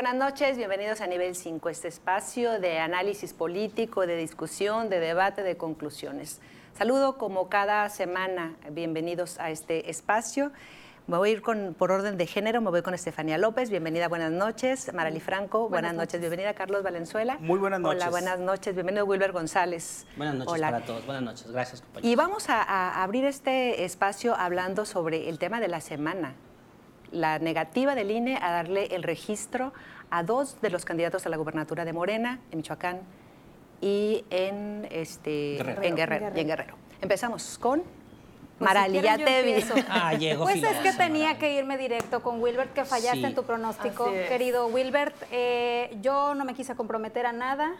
Buenas noches, bienvenidos a Nivel 5, este espacio de análisis político, de discusión, de debate, de conclusiones. Saludo como cada semana, bienvenidos a este espacio. Me voy a ir con, por orden de género, me voy con Estefanía López, bienvenida, buenas noches. Marali Franco, buenas, noches. bienvenida. Carlos Valenzuela. Muy buenas noches. Hola, buenas noches, bienvenido Wilber González. Buenas noches Hola. para todos, buenas noches, gracias compañeros. Y vamos a, a abrir este espacio hablando sobre el tema de la semana, la negativa del INE a darle el registro a dos de los candidatos a la gubernatura de Morena, en Michoacán y en, este, Guerrero. en Guerrero. Guerrero. y en Guerrero. Empezamos con Pues, Marali, si ya te vi. Ah, llegó Pues es que tenía Marali. que irme directo con Wilbert, que fallaste Sí. en tu pronóstico, querido Wilbert. Eh, yo no me quise comprometer a nada.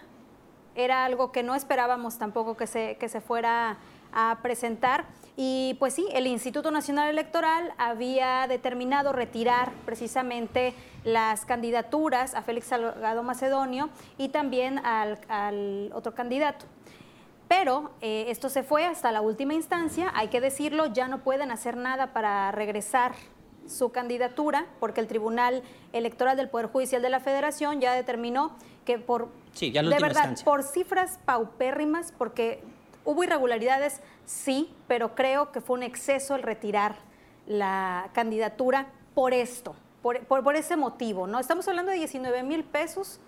Era algo que no esperábamos tampoco que se, que se fuera a presentar. Y pues sí, el Instituto Nacional Electoral había determinado retirar precisamente las candidaturas a Félix Salgado Macedonio y también al, al otro candidato. Pero eh, esto se fue hasta la última instancia, hay que decirlo, ya no pueden hacer nada para regresar su candidatura, porque el Tribunal Electoral del Poder Judicial de la Federación ya determinó que por, Sí, ya de verdad, instancia. por cifras paupérrimas, porque hubo irregularidades, sí, pero creo que fue un exceso el retirar la candidatura por esto, por, ese motivo, ¿no? Estamos hablando de 19 mil pesos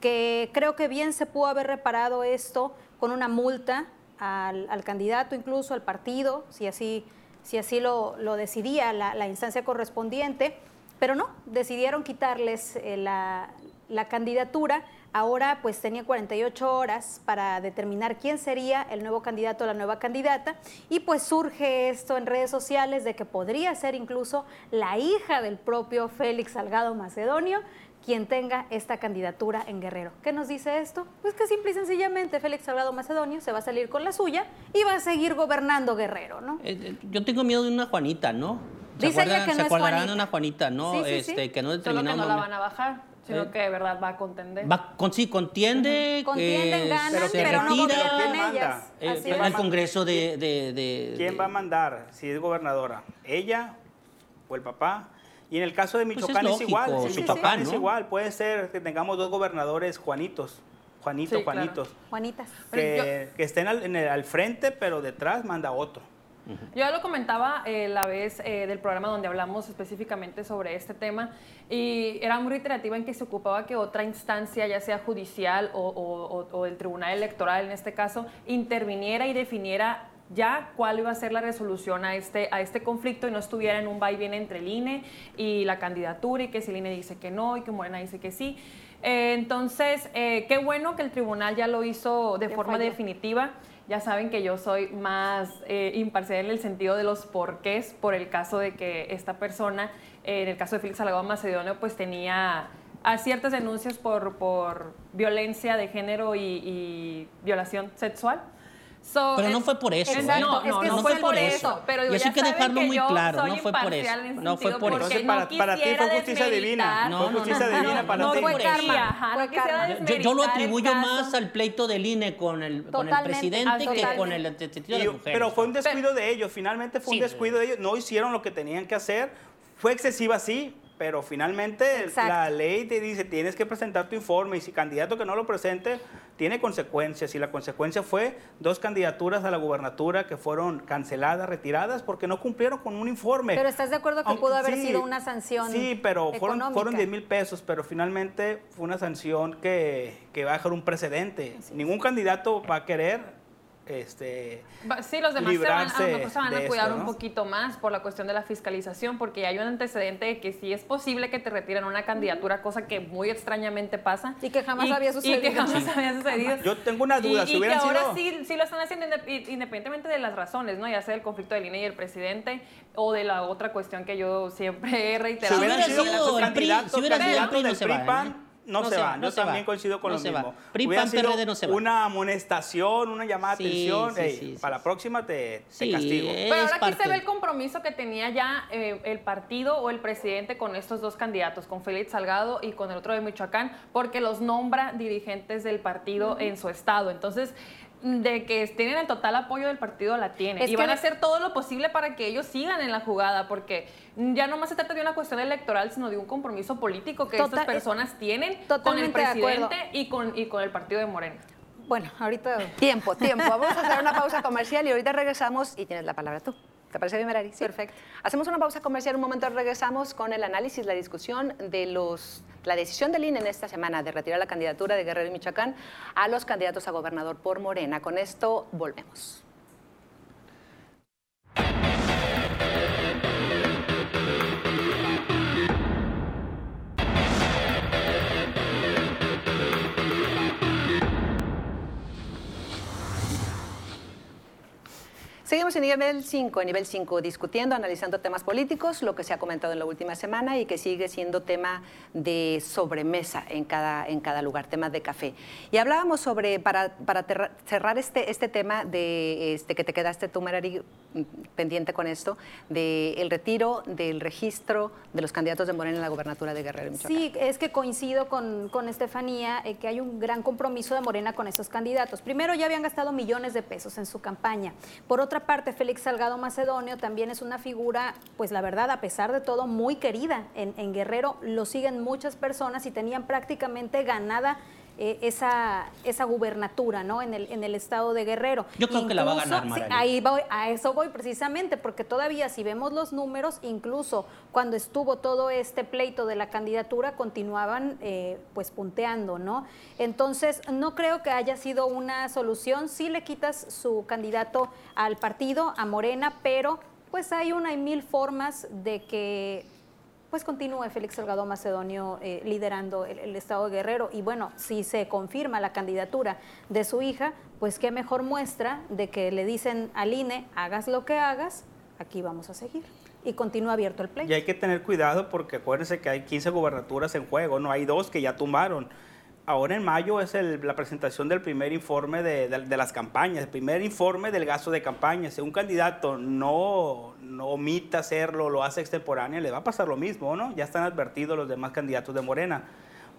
que creo que bien se pudo haber reparado esto con una multa al, candidato, incluso al partido, si así, si así lo, decidía la, instancia correspondiente, pero no, decidieron quitarles eh, la candidatura. Ahora pues tenía 48 horas para determinar quién sería el nuevo candidato o la nueva candidata y pues surge esto en redes sociales de que podría ser incluso la hija del propio Félix Salgado Macedonio quien tenga esta candidatura en Guerrero. ¿Qué nos dice esto? Pues que simple y sencillamente Félix Salgado Macedonio se va a salir con la suya y va a seguir gobernando Guerrero, ¿no? Eh, eh, yo tengo miedo de una Juanita, ¿no? ¿Se Dice ella acuerdan, que se no es acordarán Juanita. de una Juanita, no? Sí, sí, sí. este, que no Solo que no la van a bajar, sino Eh. que de verdad va a contender. Va, con, sí, contiende, Contienden, eh, ganan, pero se pero no retira. ¿quién ellas. eh, Así es. el Congreso de... de- de- ¿Quién de- va a mandar si es gobernadora? ¿Ella o el papá? Y en el caso de Pues es Michoacán es, igual. su En Michoacán papá, es ¿no? igual. Puede ser que tengamos dos gobernadores Juanitos. Juanito, Sí, claro. Juanitos. Juanitas. Que, que estén al, en el- al frente, pero detrás manda otro. Yo ya lo comentaba eh, la vez eh, del programa donde hablamos específicamente sobre este tema y era muy reiterativa en que se ocupaba que otra instancia, ya sea judicial o, o- o- o el Tribunal Electoral en este caso, interviniera y definiera ya cuál iba a ser la resolución a este, a este conflicto y no estuviera en un va y viene entre el INE y la candidatura y que si el INE dice que no y que Morena dice que sí. Eh, entonces, eh, qué bueno que el tribunal ya lo hizo de forma definitiva. Ya saben que yo soy más eh, imparcial en el sentido de los porqués por el caso de que esta persona, eh, en el caso de Félix Salgado Macedonio, pues tenía a ciertas denuncias por, por violencia de género y violación sexual. So, Pero no fue por eso, Exacto, ¿eh? No, es no, que no fue por eso. Pero Y ya eso hay que dejarlo que muy yo claro, no fue por eso, no fue por eso. Entonces, para- no para ti fue justicia divina. No, fue no, justicia no, divina no, para no ti. fue fue por eso. karma. Ajá, Fue no quisiera karma. Yo, yo lo atribuyo más al pleito del INE con el, con el presidente que con el de Y- mujeres. pero fue un descuido de ellos, finalmente fue un descuido de ellos, no hicieron lo que tenían que hacer, fue excesiva sí, pero finalmente Exacto. la ley te dice tienes que presentar tu informe y si candidato que no lo presente tiene consecuencias y la consecuencia fue dos candidaturas a la gubernatura que fueron canceladas, retiradas porque no cumplieron con un informe. Pero ¿estás de acuerdo que Aunque- pudo haber sí, sido una sanción Sí, pero fueron, económica? fueron 10 mil pesos, pero finalmente fue una sanción que, que va a dejar un precedente. Ningún candidato va a querer este, Sí, los demás se van, a lo librarse mejor se van a de cuidar esto, un poquito más por la cuestión de la fiscalización, porque hay un antecedente de que sí es posible que te retiren una candidatura, cosa que muy extrañamente pasa. Y que jamás había Y que sucedido. jamás Sí. había sucedido. Yo tengo una duda, Y, si y hubieran que ahora sido- sí, sí lo están haciendo indep- independientemente de las razones, ¿no? Ya sea el conflicto del INE y el presidente, o de la otra cuestión que yo siempre he Si reiterado. hubieran hubiera sido PRI, candidatos, si hubiera sido el candidatos PRI, no del PRI-PAN, ¿eh? No, No se se van. va, no Yo se va. también coincido con No lo se va. mismo. PRI, Hubiera PAN, sido PRD no se va. una amonestación, una llamada de Sí, atención. sí, "Ey, sí, sí, para la próxima te, castigo. Pero ahora aquí se ve el compromiso que tenía ya eh, el partido o el presidente con estos dos candidatos, con Félix Salgado y con el otro de Michoacán, porque los nombra dirigentes del partido en su estado. Entonces, de que tienen el total apoyo del partido la tienen Es y van a hacer todo lo posible para que ellos sigan en la jugada porque ya no más se trata de una cuestión electoral sino de un compromiso político que Total- estas personas tienen con el presidente y con, y con el partido de Morena. Bueno, ahorita Tiempo, tiempo. Vamos a hacer una pausa comercial y ahorita regresamos y tienes la palabra tú. ¿Te parece bien, Merari? Sí. Perfecto. Hacemos una pausa comercial, un momento regresamos con el análisis, la discusión de los, la decisión del INE en esta semana de retirar la candidatura de Guerrero y Michoacán a los candidatos a gobernador por Morena. Con esto volvemos. Seguimos en nivel 5, en nivel 5, discutiendo, analizando temas políticos, lo que se ha comentado en la última semana y que sigue siendo tema de sobremesa en cada, en cada lugar, temas de café. Y hablábamos sobre, para, para cerrar este, este tema de este, que te quedaste tú, Merari, mm, pendiente con esto, del retiro del registro de los candidatos de Morena en la gobernatura de Guerrero. Sí, es que coincido con, con Estefanía que hay un gran compromiso de Morena con estos candidatos. Primero, ya habían gastado millones de pesos en su campaña. Por otra parte, Félix Salgado Macedonio también es una figura, pues la verdad, a pesar de todo, muy querida en, en Guerrero. Lo siguen muchas personas y tenían prácticamente ganada. Eh, esa, esa gubernatura ¿no? en, el, en el estado de Guerrero. Yo creo que la va a Incluso, ganar, Marali. ahí voy, a eso voy precisamente, porque todavía si vemos los números, incluso cuando estuvo todo este pleito de la candidatura, continuaban eh, pues punteando, ¿no? Entonces, no creo que haya sido una solución. Sí le quitas su candidato al partido, a Morena, pero pues hay una y mil formas de que pues continúe Félix Salgado Macedonio eh, liderando el, estado de Guerrero. Y bueno, si se confirma la candidatura de su hija, pues qué mejor muestra de que le dicen al INE, hagas lo que hagas, aquí vamos a seguir. Y continúa abierto el play. Y hay que tener cuidado porque acuérdense que hay 15 gubernaturas en juego, no hay dos que ya tumbaron. Ahora en mayo es el- la presentación del primer informe de, de- las campañas, el primer informe del gasto de campaña. Si un candidato no omita hacerlo, lo hace extemporáneo, le va a pasar lo mismo, ¿no? Ya están advertidos los demás candidatos de Morena,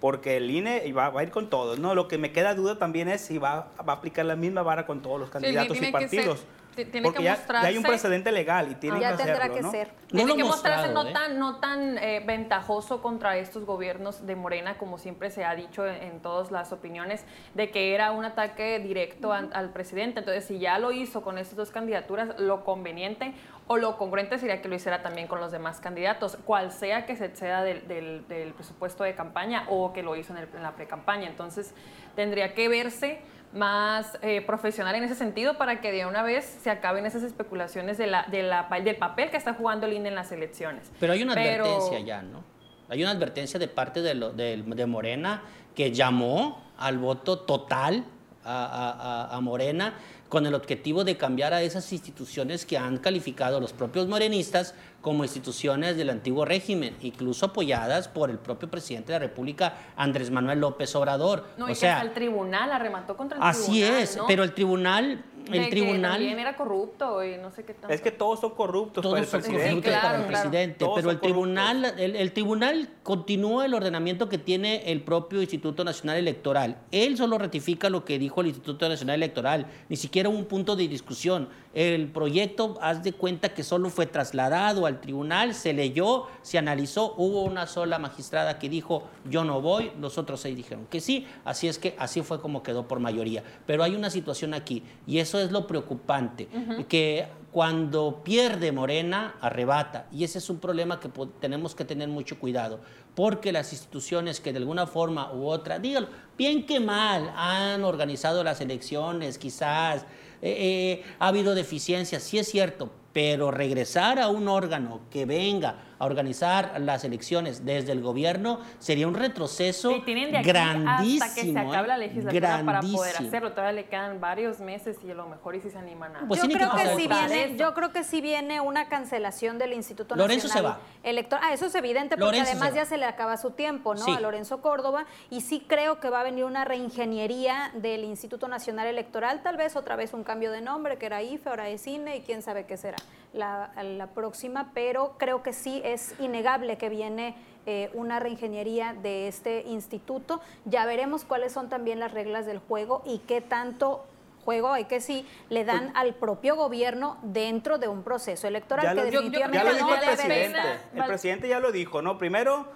porque el INE va, va a ir con todos, ¿no? Lo que me queda duda también es si va, va a aplicar la misma vara con todos los Sí, candidatos y tiene que ser- partidos. ti- tiene porque que ya, ya hay un mostrarse- precedente legal y tienen ya que tendrá hacerlo, que ¿no? ser. No Tiene lo que mostrarse mostrado, no ¿eh? tan, no tan eh, ventajoso contra estos gobiernos de Morena, como siempre se ha dicho en, en todas las opiniones, de que era un ataque directo al presidente. Entonces, si ya lo hizo con estas dos candidaturas, lo conveniente o lo congruente sería que lo hiciera también con los demás candidatos, cual sea que se exceda del, del- del presupuesto de campaña o que lo hizo en, el- en la pre-campaña. Entonces, tendría que verse más eh, profesional en ese sentido para que de una vez se acaben esas especulaciones de la, de la, del papel que está jugando el INE en las elecciones. Pero hay una Pero- advertencia ya, ¿no? Hay una advertencia de parte de, lo- de- de Morena que llamó al voto total a, a- a- a Morena con el objetivo de cambiar a esas instituciones que han calificado los propios morenistas como instituciones del antiguo régimen, incluso apoyadas por el propio presidente de la República, Andrés Manuel López Obrador. No, o y que sea, hasta el tribunal arremató contra el así tribunal. es, ¿no? pero el tribunal, el que tribunal también era corrupto y no sé qué tanto. Es que todos son corruptos para el todos son presidente. corruptos Sí, para el claro, claro. presidente, Todos pero el tribunal, el, el tribunal continúa el ordenamiento que tiene el propio Instituto Nacional Electoral. Él solo ratifica lo que dijo el Instituto Nacional Electoral, ni siquiera un punto de discusión. El proyecto, haz de cuenta que solo fue trasladado al tribunal, se leyó, se analizó, hubo una sola magistrada que dijo yo no voy, los otros seis dijeron que sí, así es que así fue como quedó por mayoría. Pero hay una situación aquí y eso es lo preocupante, que cuando pierde Morena, arrebata. Y ese es un problema que tenemos que tener mucho cuidado, porque las instituciones que de alguna forma u otra, dígalo, bien que mal, han organizado las elecciones, quizás, eh, eh, ha habido deficiencias, sí es cierto, pero regresar a un órgano que venga a organizar las elecciones desde el gobierno sería un retroceso Y tienen de aquí grandísimo. hasta que se acabe la legislatura para poder hacerlo. Todavía le quedan varios meses y a lo mejor y si se animan a... Pues yo, que creo que proceso. viene, yo creo que sí viene una cancelación del Instituto Lorenzo Nacional se va. Electoral. Ah, eso es evidente porque Lorenzo además ya se le acaba su tiempo, ¿no? Sí. A Lorenzo Córdoba. Y sí creo que va a venir una reingeniería del Instituto Nacional Electoral, tal vez otra vez un cambio de nombre, que era IFE, ahora es INE, y quién sabe qué será la, la próxima, pero creo que sí es innegable que viene eh, una reingeniería de este instituto. Ya veremos cuáles son también las reglas del juego y qué tanto juego hay que sí le dan al propio gobierno dentro de un proceso electoral Ya que lo- definitivamente Ya lo no dijo el debe presidente. El presidente ya lo dijo, ¿no? Primero,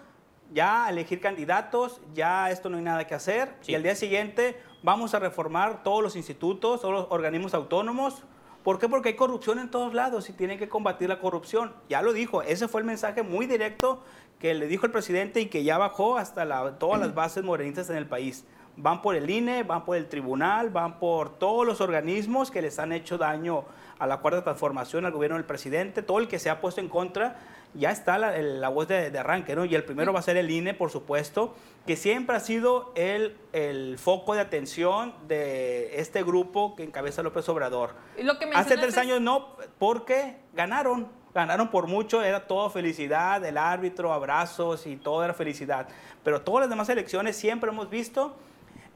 ya elegir candidatos, ya esto no hay nada que hacer. Sí. Y al día siguiente vamos a reformar todos los institutos, todos los organismos autónomos. ¿Por qué? Porque hay corrupción en todos lados y tienen que combatir la corrupción. Ya lo dijo, ese fue el mensaje muy directo que le dijo el presidente y que ya bajó hasta la- todas las bases morenistas en el país. Van por el INE, van por el tribunal, van por todos los organismos que les han hecho daño a la cuarta transformación, al gobierno del presidente, todo el que se ha puesto en contra, ya está la, el- la voz de, de arranque, ¿no? Y el primero va a ser el INE, por supuesto, que siempre ha sido el, el foco de atención de este grupo que encabeza López Obrador. Y lo que Hace tres es- años no, porque ganaron. Ganaron por mucho, era todo felicidad, el árbitro, abrazos y todo era felicidad. Pero todas las demás elecciones siempre hemos visto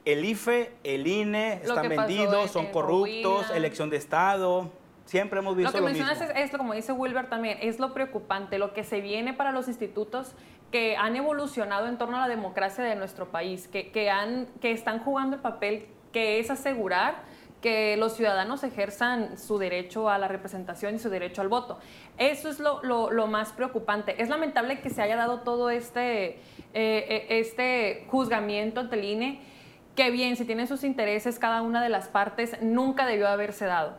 el IFE, el INE, Lo están vendidos, en- son corruptos, elección de Estado. Siempre hemos visto Lo que lo, mencionas mismo. es, es como dice Wilber también, es lo preocupante, lo que se viene para los institutos que han evolucionado en torno a la democracia de nuestro país, que, que, han, que están jugando el papel que es asegurar que los ciudadanos ejerzan su derecho a la representación y su derecho al voto. Eso es lo, lo- lo más preocupante. Es lamentable que se haya dado todo este, eh, eh, este juzgamiento ante el INE, que bien, si tienen sus intereses cada una de las partes, nunca debió haberse dado.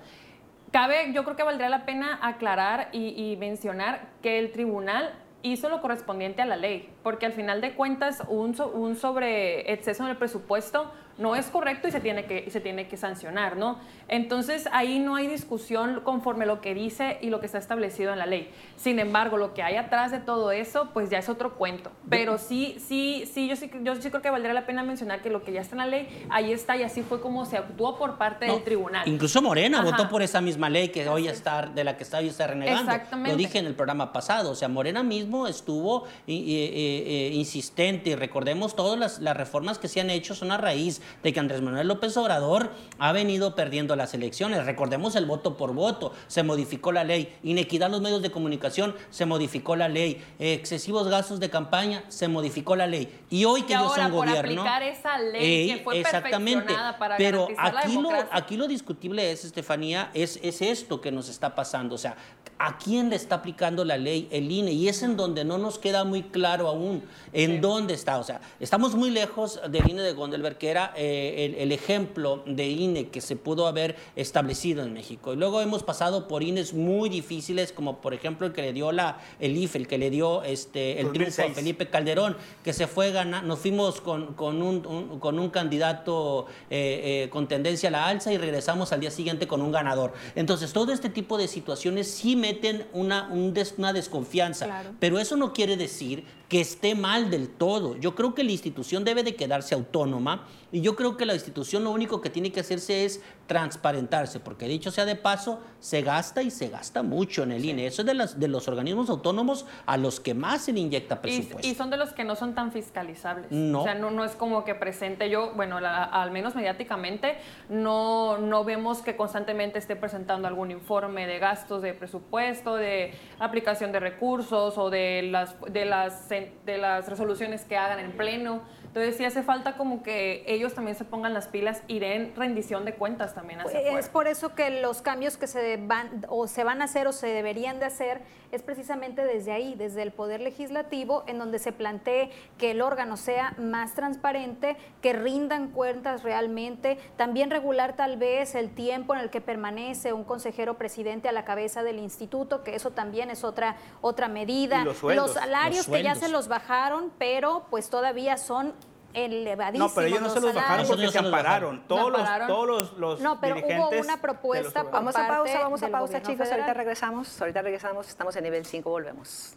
Cabe, yo creo que valdría la pena aclarar y, y mencionar que el tribunal hizo lo correspondiente a la ley, porque al final de cuentas un, so- un sobre exceso en el presupuesto no es correcto y se tiene que, y se tiene que sancionar, ¿no? Entonces ahí no hay discusión conforme lo que dice y lo que está establecido en la ley. Sin embargo, lo que hay atrás de todo eso, pues ya es otro cuento. Pero sí, sí, sí, yo sí, yo sí creo que valdría la pena mencionar que lo que ya está en la ley, ahí está y así fue como se actuó por parte No, del tribunal. Incluso Morena Ajá. votó por esa misma ley que hoy está, de la que está hoy está renegando. Exactamente. Lo dije en el programa pasado. O sea, Morena mismo estuvo i- i- i- insistente. Y recordemos, todas las, las reformas que se han hecho son a raíz de que Andrés Manuel López Obrador ha venido perdiendo las elecciones. Recordemos el voto por voto. Se modificó la ley. Inequidad en los medios de comunicación, se modificó la ley. Excesivos gastos de campaña, se modificó la ley. Y hoy que Y ellos ahora, son por gobierno. aplicar esa ley que fue perfeccionada para Pero garantizar la aquí lo, aquí lo discutible es, Estefanía, es, es esto que nos está pasando. O sea, ¿a quién le está aplicando la ley el INE? Y es en donde no nos queda muy claro aún en dónde está. O sea, estamos muy lejos del INE de Gondelberg, que era eh, el, el ejemplo de INE que se pudo haber establecido en México. Y luego hemos pasado por INES muy difíciles, como por ejemplo el que le dio la, el IFE, el que le dio este, el triunfo a 2006. Felipe Calderón, que se fue ganar, nos fuimos con, con un, un- con un candidato eh, eh, con tendencia a la alza y regresamos al día siguiente con un ganador. Entonces, todo este tipo de situaciones sí meten una, un des- una desconfianza, Claro. pero eso no quiere decir que esté mal del todo. Yo creo que la institución debe de quedarse autónoma y yo creo que la institución lo único que tiene que hacerse es transparentarse, porque dicho sea de paso, se gasta y se gasta mucho en el INE. Eso es de, las, de los organismos autónomos a los que más se le inyecta Y, presupuesto. y son de los que no son tan fiscalizables. No. O sea, no, no es como que presente yo, bueno, la- al menos mediáticamente, no, no vemos que constantemente esté presentando algún informe de gastos de presupuesto, de aplicación de recursos o de las, de las, de las resoluciones que hagan en pleno. Entonces sí hace falta como que ellos también se pongan las pilas y den rendición de cuentas también hacia Es afuera. por eso que los cambios que se van o se van a hacer o se deberían de hacer es precisamente desde ahí, desde el poder legislativo, en donde se plantee que el órgano sea más transparente, que rindan cuentas realmente, también regular tal vez el tiempo en el que permanece un consejero presidente a la cabeza del instituto, que eso también es otra otra medida. Y los sueldos. salarios Los que ya sueldos. se los bajaron, pero pues todavía son elevadísimos. No, pero ellos no se los bajaron porque se ampararon. Todos, los, todos los, los No, pero hubo una propuesta por- Vamos a pausa, vamos a pausa, chicos. Ahorita regresamos. Ahorita regresamos. Estamos en nivel 5. Volvemos.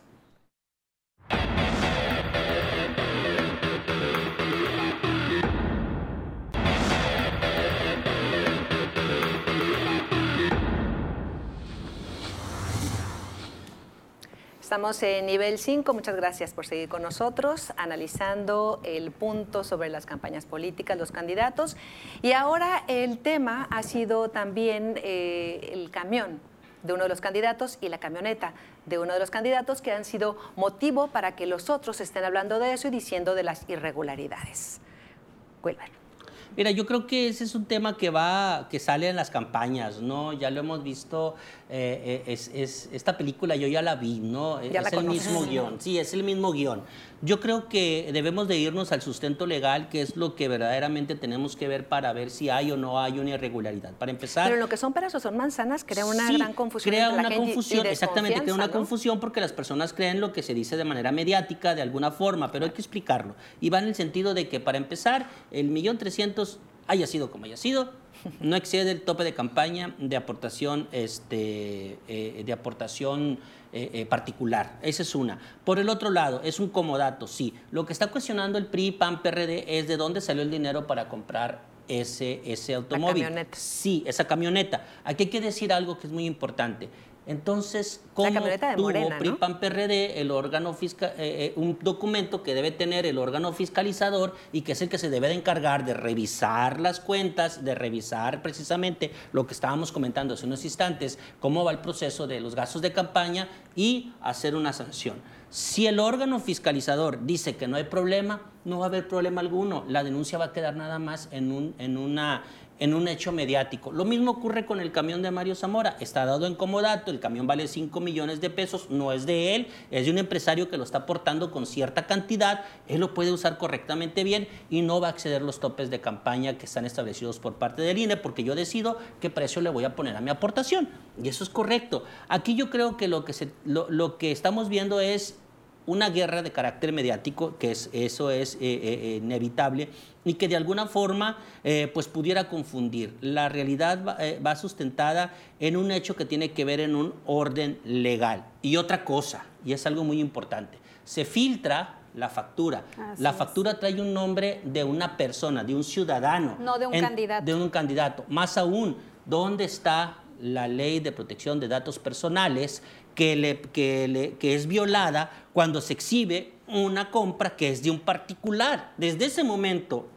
Estamos en nivel 5. Muchas gracias por seguir con nosotros, analizando el punto sobre las campañas políticas, los candidatos. Y ahora el tema ha sido también eh, el camión de uno de los candidatos y la camioneta de uno de los candidatos que han sido motivo para que los otros estén hablando de eso y diciendo de las irregularidades. Wilber. Mira, yo creo que ese es un tema que va, que sale en las campañas, ¿no? Ya lo hemos visto, eh, eh, es, es- esta película yo ya la vi, ¿no? Ya es el conoces. mismo guion, sí, es el mismo guion. Yo creo que debemos de irnos al sustento legal, que es lo que verdaderamente tenemos que ver para ver si hay o no hay una irregularidad. Para empezar... Pero lo que son peras o son manzanas crea una Sí, gran confusión. Crea la una gente y- y confusión, exactamente, crea una confusión porque las personas creen lo que se dice de manera mediática, de alguna forma, pero hay que explicarlo. Y va en el sentido de que, para empezar, el millón trescientos haya sido como haya sido, no excede el tope de campaña de aportación, este, eh, de aportación eh, eh, particular. Esa es una. Por el otro lado, es un comodato, sí. Lo que está cuestionando el PRI, PAN, PRD es de dónde salió el dinero para comprar ese, ese automóvil. camioneta. Sí, esa camioneta. Aquí hay que decir algo que es muy importante. Entonces, ¿cómo tuvo Morena, PRI, ¿no? PAN, PRD, el órgano fiscal, un documento que debe tener el órgano fiscalizador y que es el que se debe de encargar de revisar las cuentas, de revisar precisamente lo que estábamos comentando hace unos instantes, cómo va el proceso de los gastos de campaña y hacer una sanción. Si el órgano fiscalizador dice que no hay problema, no va a haber problema alguno. La denuncia va a quedar nada más en un, en una, en un hecho mediático. Lo mismo ocurre con el camión de Mario Zamora. Está dado en comodato, el camión vale 5 millones de pesos, no es de él, es de un empresario que lo está aportando con cierta cantidad, él lo puede usar correctamente bien y no va a exceder los topes de campaña que están establecidos por parte del INE, porque yo decido qué precio le voy a poner a mi aportación. Y eso es correcto. Aquí yo creo que lo que, se- lo que estamos viendo es una guerra de carácter mediático, que es, eso es eh, eh, inevitable, y que de alguna forma eh, pues pudiera confundir. La realidad va, eh, va sustentada en un hecho que tiene que ver en un orden legal. Y otra cosa, y es algo muy importante, se filtra la factura. Así la es. factura trae un nombre de una persona, de un ciudadano. No de un candidato. De un candidato. Más aún, ¿dónde está la ley de protección de datos personales que, le- que le- que es violada cuando se exhibe una compra que es de un particular? Desde ese momento,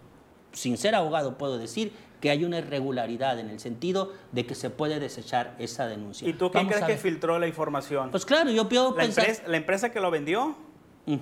sin ser abogado, puedo decir que hay una irregularidad en el sentido de que se puede desechar esa denuncia. ¿Y tú quién Vamos crees a que filtró la información? Pues claro, yo puedo ¿La, pensar... empresa, ¿La empresa que lo vendió?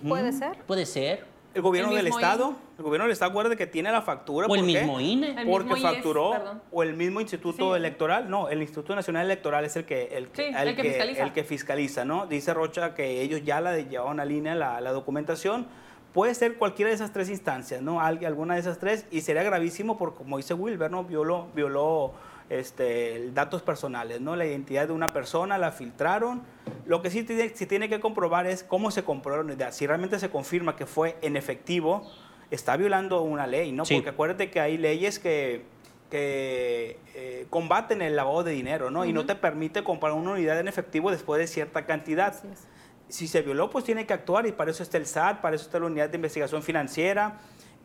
¿Puede ser? Puede ser. ¿El gobierno El del Estado? INE. ¿El gobierno del Estado acuerda que tiene la factura? O el ¿Por qué? mismo INE. El Porque mismo IES, facturó, perdón. o el mismo Instituto Sí. Electoral, no, el Instituto Nacional Electoral es el que, el, Sí, el el que fiscaliza. el que fiscaliza, ¿no? Dice Rocha que ellos ya la llevaron a línea la, la documentación. Puede ser cualquiera de esas tres instancias, ¿no? Al- alguna de esas tres, y sería gravísimo porque, como dice Wilber, ¿no? Violó, violó este, datos personales, ¿no? La identidad de una persona, la filtraron. Lo que sí tiene, sí tiene que comprobar es cómo se compró la unidad. Si realmente se confirma que fue en efectivo, está violando una ley, ¿no? Sí. Porque acuérdate que hay leyes que, que eh, combaten el lavado de dinero, ¿no? Y no te permite comprar una unidad en efectivo después de cierta cantidad. Si se violó, pues tiene que actuar y para eso está el SAT, para eso está la unidad de investigación financiera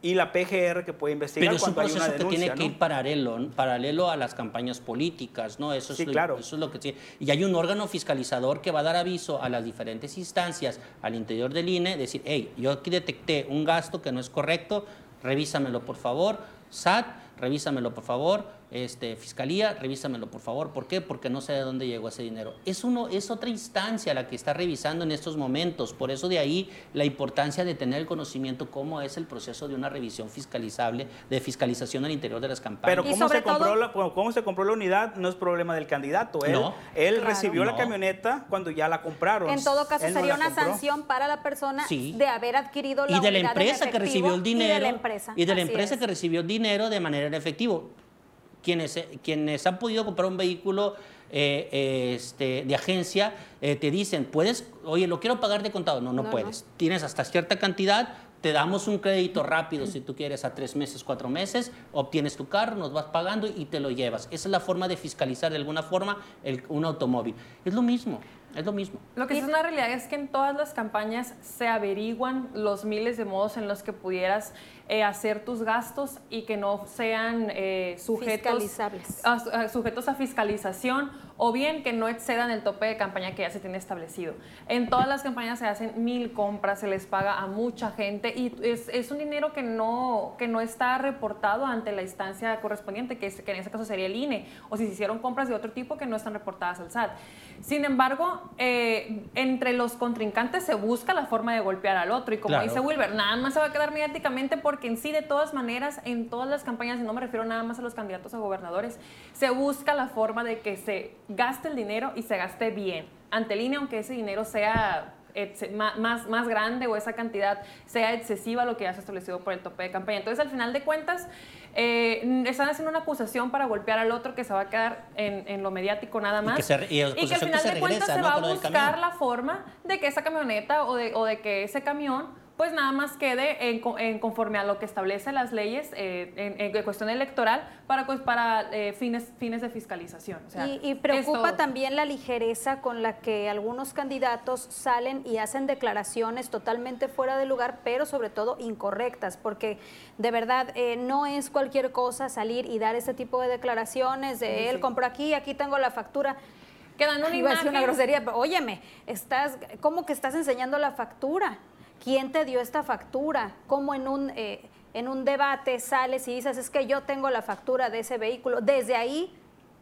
y la PGR que puede investigar Pero es un proceso que denuncia, tiene que ir paralelo, ¿no? paralelo a las campañas políticas, ¿no? Eso es, Sí, lo, claro. eso es lo que sí. Y hay un órgano fiscalizador que va a dar aviso a las diferentes instancias al interior del INE, decir, hey, yo aquí detecté un gasto que no es correcto, revísamelo por favor, SAT, revísamelo por favor, este, Fiscalía, revísamelo por favor. ¿Por qué? Porque no sé de dónde llegó ese dinero. Es, uno, es otra instancia la que está revisando en estos momentos. Por eso de ahí la importancia de tener el conocimiento cómo es el proceso de una revisión fiscalizable, de fiscalización al interior de las campañas. Pero cómo se, compró todo- la, bueno, cómo se compró la unidad no es problema del candidato. Él, No. él Claro. recibió la camioneta cuando ya la compraron. En todo caso, Él sería una compró. sanción para la persona Sí. de haber adquirido la y de la empresa que recibió el dinero Y de la empresa. y de la Así empresa es. que recibió el dinero de manera en efectivo. Quienes, eh, quienes han podido comprar un vehículo eh, eh, este, de agencia eh, te dicen, puedes, oye, lo quiero pagar de contado. No, no, No, puedes. Tienes hasta cierta cantidad, te damos un crédito rápido si tú quieres a tres meses, cuatro meses, obtienes tu carro, nos vas pagando y te lo llevas. Esa es la forma de fiscalizar de alguna forma el- un automóvil. Es lo mismo, es lo mismo. Lo que es una realidad es que en todas las campañas se averiguan los miles de modos en los que pudieras eh, hacer tus gastos y que no sean eh, sujetos, a, a- sujetos a fiscalización o bien que no excedan el tope de campaña que ya se tiene establecido. En todas las campañas se hacen mil compras, se les paga a mucha gente y es, es un dinero que no, que no está reportado ante la instancia correspondiente, que, es, que en ese caso sería el INE, o si se hicieron compras de otro tipo que no están reportadas al SAT. Sin embargo, eh, entre los contrincantes se busca la forma de golpear al otro y como Claro. dice Wilber, nada más se va a quedar mediáticamente porque en sí, de todas maneras, en todas las campañas, y no me refiero nada más a los candidatos a gobernadores, se busca la forma de que se gaste el dinero y se gaste bien. Ante INE, aunque ese dinero sea más, más grande o esa cantidad sea excesiva a lo que ya se ha establecido por el tope de campaña. Entonces, al final de cuentas, eh, están haciendo una acusación para golpear al otro que se va a quedar en, en lo mediático nada Y más. que se re- y al que final se de cuentas regresa, se ¿no? va a buscar la forma de que esa camioneta o de, o de que ese camión pues nada más quede en, en conforme a lo que establecen las leyes eh, en, en cuestión electoral para, pues, para eh, fines, fines de fiscalización. O sea, y, preocupa también la ligereza con la que algunos candidatos salen y hacen declaraciones totalmente fuera de lugar, pero sobre todo incorrectas, porque de verdad eh, no es cualquier cosa salir y dar ese tipo de declaraciones de Sí, él sí. compró aquí, aquí tengo la factura. Que dan una Iba a decir una imagen- grosería, pero óyeme, estás, ¿cómo que estás enseñando la factura? ¿Quién te dio esta factura? ¿Cómo en un, eh, en un debate sales y dices, es que yo tengo la factura de ese vehículo? Desde ahí,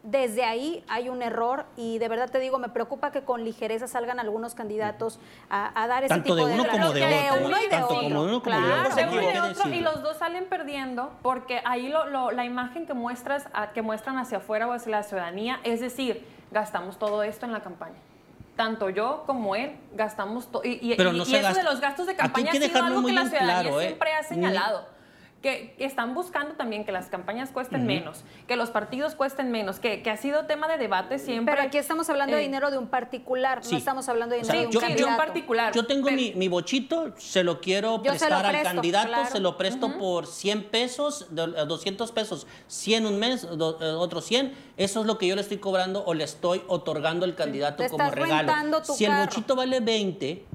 desde ahí hay un error y de verdad te digo, me preocupa que con ligereza salgan algunos candidatos a, a dar ese Tanto tipo de uno como de otro, uno y de tanto otro. como de uno como de Claro. otro. de uno y de otro, y los dos salen perdiendo porque ahí lo- lo- la imagen que muestras a- que muestran hacia afuera o hacia la ciudadanía es decir gastamos todo esto en la campaña tanto yo como él gastamos todo y, y- Pero y- no y se eso de los gastos de campaña ha sido algo que la ciudadanía claro, ¿eh? siempre ha señalado que, que están buscando también que las campañas cuesten menos, que los partidos cuesten menos, que, que ha sido tema de debate siempre. Pero aquí estamos hablando de Eh, dinero de un particular, Sí. no estamos hablando de O sea, dinero de un de un candidato. particular. Yo tengo Pero- mi, mi bochito, se lo quiero Yo lo prestar al candidato, claro. se lo presto por 100 pesos, do- eh, 200 pesos, 100 un mes, do- eh, otros 100. Eso es lo que yo le estoy cobrando o le estoy otorgando al candidato como estás regalo. tu Si el bochito vale 20,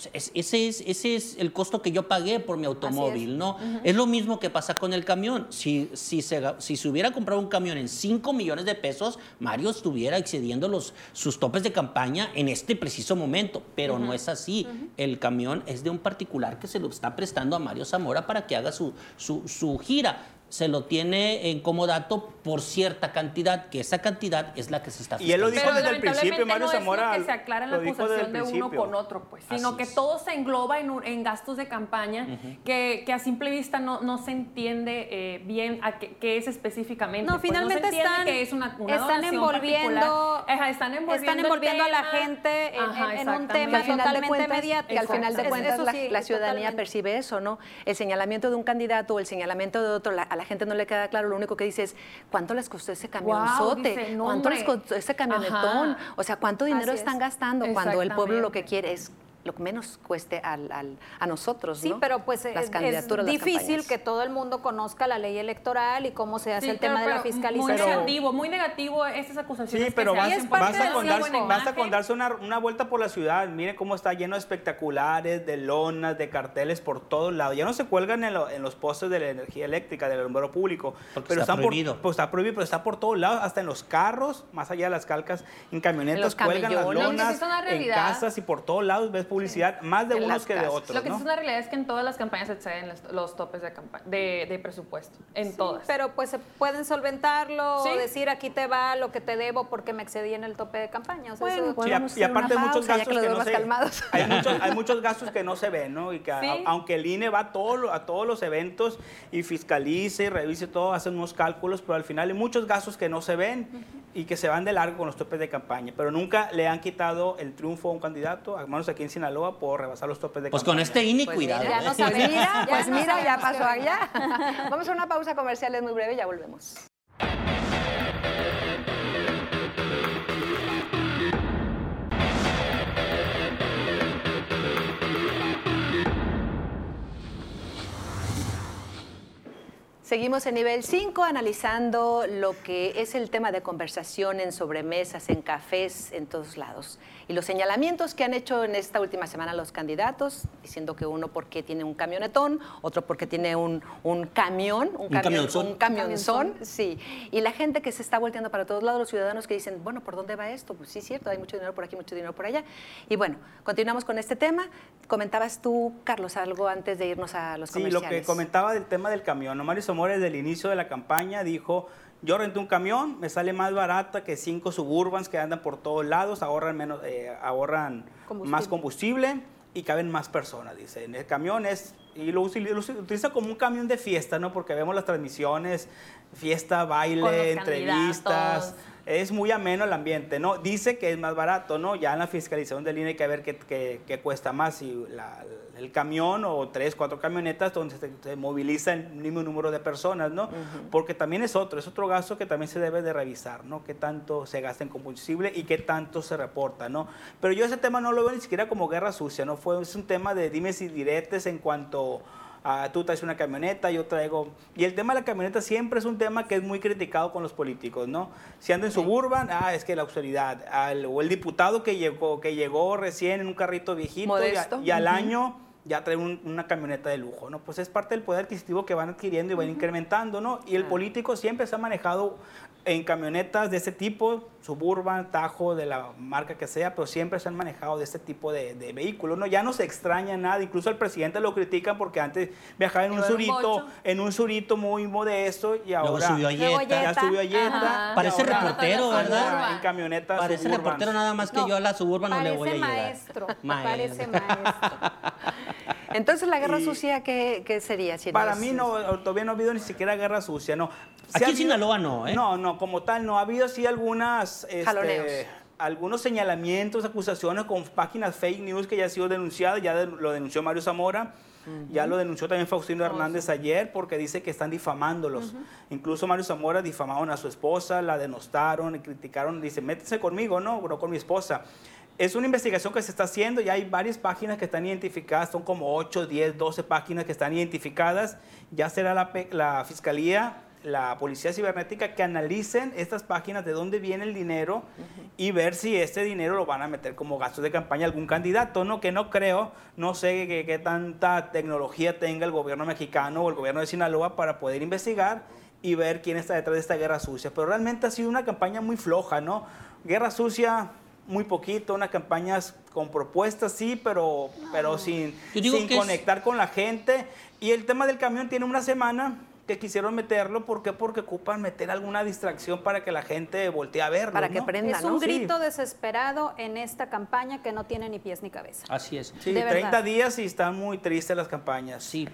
pues es- ese, es, ese es el costo que yo pagué por mi automóvil, ¿no? Es lo mismo que pasa con el camión. Si, si, se, si se hubiera comprado un camión en 5 millones de pesos, Mario estuviera excediendo los, sus topes de campaña en este preciso momento, pero no es así. El camión es de un particular que se lo está prestando a Mario Zamora para que haga su, su, su gira. Se lo tiene en comodato por cierta cantidad, que esa cantidad es la que se está Y él lo dijo Pero desde el principio, lamentablemente Mario no Zamora. es lo que se aclara en la acusación de uno con otro, pues, sino que es. todo se engloba en, en gastos de campaña que, que a simple vista no, no se entiende eh, bien a qué, qué es específicamente. No, pues, finalmente se están, que es una, una están envolviendo. Ajá, están envolviendo, están envolviendo a la gente en, Ajá, en- un tema totalmente cuentas, mediático. que al final de cuentas la, sí, la ciudadanía totalmente. percibe eso, ¿no? El señalamiento de un candidato o el señalamiento de otro, la- a la gente no le queda claro, lo único que dice es, ¿cuánto les costó ese camionzote? dice, ¿Cuánto les costó ese camionetón? Ajá. O sea, ¿cuánto dinero Así están es. gastando cuando el pueblo lo que quiere es lo que menos cueste al, al- a nosotros, Sí, ¿no? pero pues las es, candidaturas, es las difícil campañas. que todo el mundo conozca la ley electoral y cómo se hace Sí, el tema de la fiscalización. Muy negativo, muy negativo estas acusaciones. Sí, pero que se vas, la dan darse, una, una vuelta por la ciudad. Miren cómo está lleno de espectaculares, de lonas, de carteles por todos lados. Ya no se cuelgan en, lo- en los postes de la energía eléctrica, del alumbrado público. Porque pero está están por- prohibido. pues está prohibido, pero está por todos lados, hasta en los carros, más allá de las calcas, en camionetas cuelgan las lonas, es una en casas y por todos lados ves publicidad, más de En unos que de otros. Lo que sí ¿no? es una realidad es que en todas las campañas se exceden los, los topes de, de, de presupuesto. En Sí, todas. Pero pues se pueden solventarlo Sí. o decir aquí te va lo que te debo porque me excedí en el tope de campaña. O sea, eso- Bueno, Sí, a- Podemos y hacer aparte hay muchos gastos que no se calmados. hay muchos hay muchos gastos que no se ven, ¿no? Y que a- Sí. aunque el INE va a, todo lo- a todos los eventos y fiscalice y revise todo, hacen unos cálculos, pero al final hay muchos gastos que no se ven y que se van de largo con los topes de campaña, pero nunca le han quitado el triunfo a un candidato, al menos aquí en Sinaloa, por rebasar los topes de Pues campaña. con este INE, Pues cuidado. mira, ¿eh? no Pues mira, Ya pues no mira, ya pasó allá. Vamos a una pausa comercial, es muy breve, ya volvemos. Seguimos en nivel 5 analizando lo que es el tema de conversación en sobremesas, en cafés, en todos lados. Y los señalamientos que han hecho en esta última semana los candidatos, diciendo que uno porque tiene un camionetón, otro porque tiene un, un camión, un, Un camionzón. un camionzón, sí. Y la gente que se está volteando para todos lados, los ciudadanos que dicen, bueno, ¿por dónde va esto? Pues sí, cierto, hay mucho dinero por aquí, mucho dinero por allá. Y bueno, continuamos con este tema. Comentabas tú, Carlos, algo antes de irnos a los Sí, lo comerciales. que comentaba del tema del camión. Mario Zamora desde el inicio de la campaña dijo, yo renté un camión, me sale más barata que cinco suburbans que andan por todos lados, ahorran, menos, eh, ahorran Combustible. más combustible y caben más personas, dice. El camión es, y lo, utiliza como un camión de fiesta, ¿no? Porque vemos las transmisiones, fiesta, baile, entrevistas. Es muy ameno el ambiente, ¿no? Dice que es más barato, ¿no? Ya en la fiscalización del INE hay que ver qué, qué- qué cuesta más, si la- el camión o tres, cuatro camionetas donde se, se moviliza el mismo número de personas, ¿no? Porque también es otro, es otro gasto que también se debe de revisar, ¿no? Qué tanto se gasta en combustible y qué tanto se reporta, ¿no? Pero yo ese tema no lo veo ni siquiera como guerra sucia, ¿no? Fue, es un tema de dimes y diretes en cuanto a tú traes una camioneta, yo traigo... Y el tema de la camioneta siempre es un tema que es muy criticado con los políticos, ¿no? Si anda en suburban, ah, es que la austeridad. Al- o el diputado que llegó, que llegó recién en un carrito viejito y, a- y al año ya trae un- una camioneta de lujo, ¿no? Pues es parte del poder adquisitivo que van adquiriendo y van incrementando, ¿no? Y el político siempre se ha manejado en camionetas de ese tipo, Suburban, Tajo, de la marca que sea, pero siempre se han manejado de este tipo de, de vehículos, ¿no? Ya no se extraña nada, incluso al presidente lo critican porque antes viajaba en un Iba en un surito, en un surito muy modesto y Luego ahora subió a Luego Jetta. ya subió a Jetta. Ajá. y Parece ahora reportero, ¿verdad? En camioneta Parece Suburban. reportero nada más que No, yo a la suburban no le voy a llegar. maestro, Maestro. parece maestro. Entonces, ¿la guerra Y- sucia qué, qué sería? Si Para es- mí no, todavía no ha habido ni siquiera guerra sucia, no. Aquí en habido- Sinaloa no, ¿eh? No, no, como tal, no. Ha habido sí algunas... este, Jaloneos. algunos señalamientos, acusaciones con páginas fake news que ya han sido denunciadas, ya de- lo denunció Mario Zamora, ya lo denunció también Faustino Hernández ayer porque dice que están difamándolos. Incluso Mario Zamora difamaron a su esposa, la denostaron y criticaron, dice, métese conmigo, no, no con mi esposa. Es una investigación que se está haciendo, ya hay varias páginas que están identificadas, son como 8, 10, 12 páginas que están identificadas. Ya será la, Fiscalía, la Policía Cibernética que analicen estas páginas, de dónde viene el dinero y ver si este dinero lo van a meter como gastos de campaña a algún candidato, ¿no? Que no creo, no sé qué tanta tecnología tenga el gobierno mexicano o el gobierno de Sinaloa para poder investigar y ver quién está detrás de esta guerra sucia. Pero realmente ha sido una campaña muy floja, ¿no? Guerra sucia, muy poquito, unas campañas con propuestas, sí, pero, pero sin, sin es- conectar con la gente. Y el tema del camión tiene una semana que quisieron meterlo. ¿Por qué? Porque ocupan meter alguna distracción para que la gente voltee a verlo. Para que ¿no? prenda, Es ¿no? un Sí. grito desesperado en esta campaña que no tiene ni pies ni cabeza. Así es. Sí, de 30 verdad. días y están muy tristes las campañas. Sí.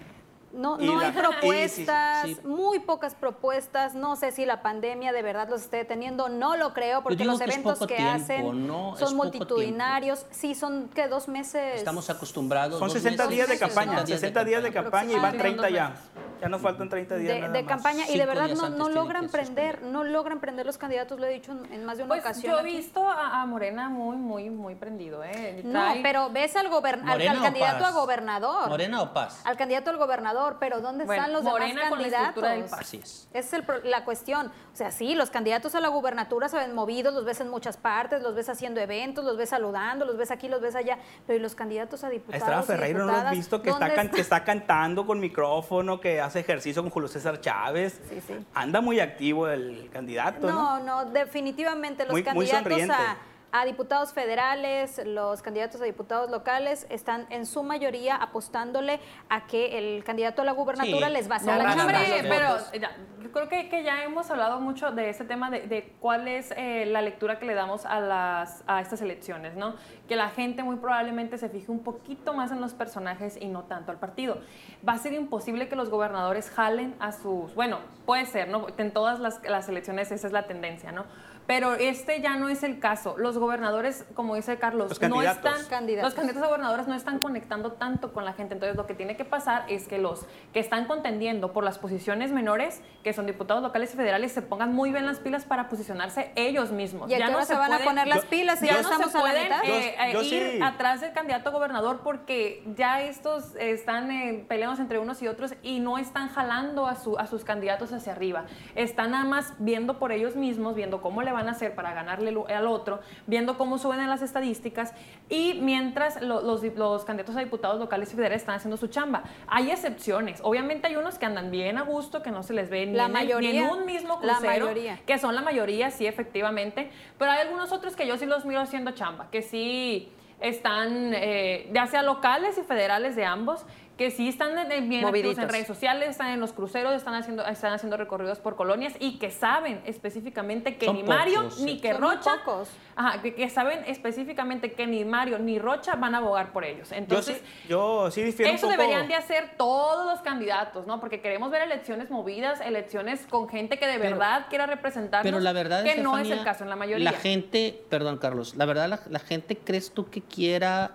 No, no la- hay y sí, propuestas, sí. muy pocas propuestas. No sé si la pandemia de verdad los esté deteniendo, no lo creo, porque digo los que eventos que tiempo, hacen son multitudinarios. Sí, son que dos meses. Estamos acostumbrados. Son dos 60 meses, días de campaña, ¿no? 60 días de campaña y van Aproximadamente. 30 ya. Ya nos faltan 30 días. de, nada de más. campaña y de verdad no, no logran que prender, no logran prender los candidatos, lo he dicho en, en más de una Pues ocasión. yo he visto a, a Morena muy, muy, muy prendido, ¿eh? No, pero ves al, al, ¿Morena al candidato Paz? a gobernador. ¿Morena o Paz? Al candidato al gobernador, pero ¿dónde Bueno, están los Morena demás con la estructura del candidatos? Así es. Esa es el la cuestión. O sea, sí, los candidatos a la gubernatura se ven movidos, los ves en muchas partes, los ves haciendo eventos, los ves saludando, los ves aquí, los ves allá, pero ¿y los candidatos a diputados? Estrada Ferreiro, ¿no lo has visto? Que está, ¿dónde can- que está cantando con micrófono, que hace ejercicio con Julio César Chávez. Sí, sí. Anda muy activo el candidato, ¿no? No, no, definitivamente los Muy- muy candidatos sonriente. a, a diputados federales, los candidatos a diputados locales están en su mayoría apostándole a que el candidato a la gubernatura Sí, les va a hacer no la chamba. pero ya, yo creo que, que ya hemos hablado mucho de este tema de, de cuál es eh, la lectura que le damos a, las, a estas elecciones, ¿no? Que la gente muy probablemente se fije un poquito más en los personajes y no tanto al partido. Va a ser imposible que los gobernadores jalen a sus... Bueno, puede ser, ¿no? En todas las, las elecciones esa es la tendencia, ¿no? Pero este ya no es el caso. Los gobernadores, como dice Carlos, Los no candidatos. están, Candidatos. los candidatos a gobernadores no están conectando tanto con la gente. Entonces, lo que tiene que pasar es que los que están contendiendo por las posiciones menores, que son diputados locales y federales, se pongan muy bien las pilas para posicionarse ellos mismos. ¿Y a qué hora se van a poner las pilas si ya ya no estamos se a la pueden mitad? eh, eh, Yo- yo ir sí. atrás del candidato a gobernador porque ya estos están eh, peleados entre unos y otros y no están jalando a, su, a sus candidatos hacia arriba. Están nada más viendo por ellos mismos, viendo cómo le van a hacer para ganarle al otro, viendo cómo suben en las estadísticas y mientras lo- los, dip- los candidatos a diputados locales y federales están haciendo su chamba. Hay excepciones. Obviamente hay unos que andan bien a gusto, que no se les ve ni, La en, el- ni mayoría. en un mismo La crucero, mayoría. que son la mayoría, sí, efectivamente, pero hay algunos otros que yo sí los miro haciendo chamba, que sí están, eh, ya sea locales y federales de ambos, que sí están bien activos en redes sociales, están en los cruceros, están haciendo, están haciendo recorridos por colonias y que saben específicamente que Son ni Mario ni que Son Rocha, pocos. ajá, que, que saben específicamente que ni Mario ni Rocha van a abogar por ellos. Yo Entonces, sí, yo sí difiero eso un poco. deberían de hacer todos los candidatos, ¿no? Porque queremos ver elecciones movidas, elecciones con gente que de Pero- verdad quiera representarnos. Pero la verdad que no es el caso en la mayoría. La gente, perdón Carlos, la verdad la, la gente crees tú que quiera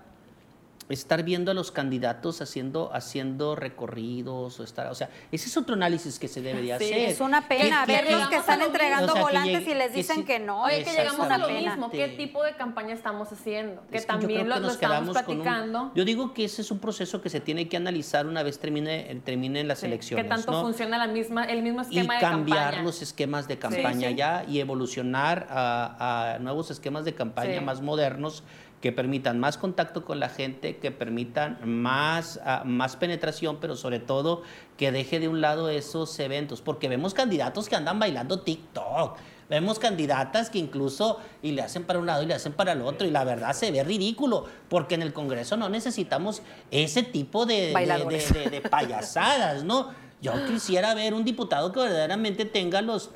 estar viendo a los candidatos haciendo haciendo recorridos o estar, o sea, ese es otro análisis que se debería Sí, hacer. Es una pena que- ver que los que están lo mismo. entregando O sea, que volantes llegue- y les que dicen sí. que no. Oye, que llegamos a lo mismo. ¿Qué tipo de campaña estamos haciendo? Que Es que también lo, que lo nos estamos con un- platicando. yo digo que ese es un proceso que se tiene que analizar una vez termine, terminen las Sí, elecciones. Que tanto ¿no? funciona la misma, el mismo y esquema de cambiar campaña. los esquemas de campaña sí. ya y evolucionar a, a nuevos esquemas de campaña Sí. más modernos que permitan más contacto con la gente, que permitan más, ah, más penetración, pero sobre todo que deje de un lado esos eventos, porque vemos candidatos que andan bailando TikTok. Vemos candidatas que incluso y le hacen para un lado y le hacen para el otro y la verdad se ve ridículo porque en el Congreso no necesitamos ese tipo de, de- Bailadores. de- de- de payasadas, ¿no? Yo quisiera ver un diputado que verdaderamente tenga los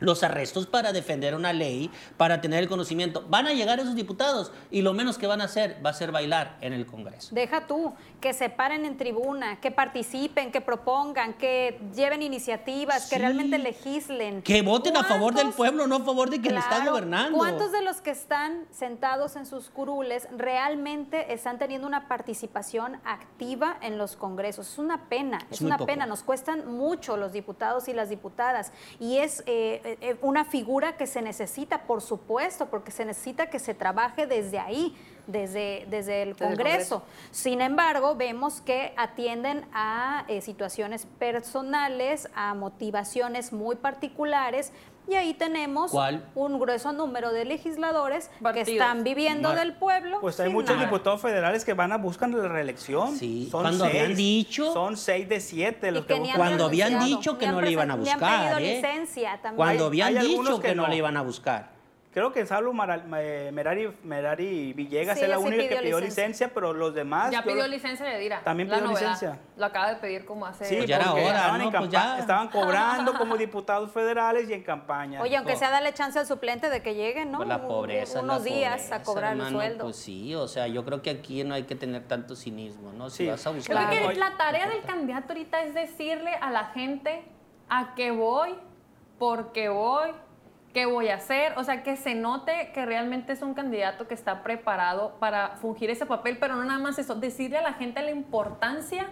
los arrestos para defender una ley, para tener el conocimiento. Van a llegar esos diputados y lo menos que van a hacer va a ser bailar en el Congreso. Deja tú, que se paren en tribuna, que participen, que propongan, que lleven iniciativas, Sí. que realmente legislen. Que voten a favor del ¿Cuántos- pueblo, no a favor de quien le está Claro, gobernando. ¿Cuántos de los que están sentados en sus curules realmente están teniendo una participación activa en los congresos? Es una pena, Es una poco. pena. Nos cuestan mucho los diputados y las diputadas. Y es eh, eh, una figura que se necesita, por supuesto, porque se necesita que se trabaje desde ahí. Desde, desde el Desde el Congreso. Congreso. Sin embargo, vemos que atienden a eh, situaciones personales, a motivaciones muy particulares, y ahí tenemos ¿Cuál? un grueso número de legisladores que están viviendo Mar- del pueblo. Pues hay muchos nada. diputados federales que van a buscar la reelección. Sí, son cuando seis, habían dicho- Son seis de siete los Y que, buscan. Cuando habían dicho que no le iban a presen- ni han buscar, pedido ¿eh? licencia también. Cuando habían hay dicho que, que no no. le iban a buscar. Creo que Salvo Mara- eh, Merari, Merari Villegas Sí, es la única que pidió licencia. licencia, pero los demás. Ya pidió licencia de Dira. También pidió novedad. licencia. Lo acaba de pedir como hace. Sí, Pues ya era hora, estaban, ¿no? en Pues ya. estaban cobrando como diputados federales y en campaña. Oye, aunque sea darle chance al suplente de que llegue, ¿no? Pues la pobreza. Unos la días pobreza, a cobrar hermano, el sueldo. Pues sí, o sea, yo creo que aquí no hay que tener tanto cinismo, ¿no? Si Sí. vas a Creo buscar. que Claro. la tarea del candidato ahorita es decirle a la gente a qué voy, por qué voy, qué voy a hacer. O sea, que se note que realmente es un candidato que está preparado para fungir ese papel, pero no nada más eso, decirle a la gente la importancia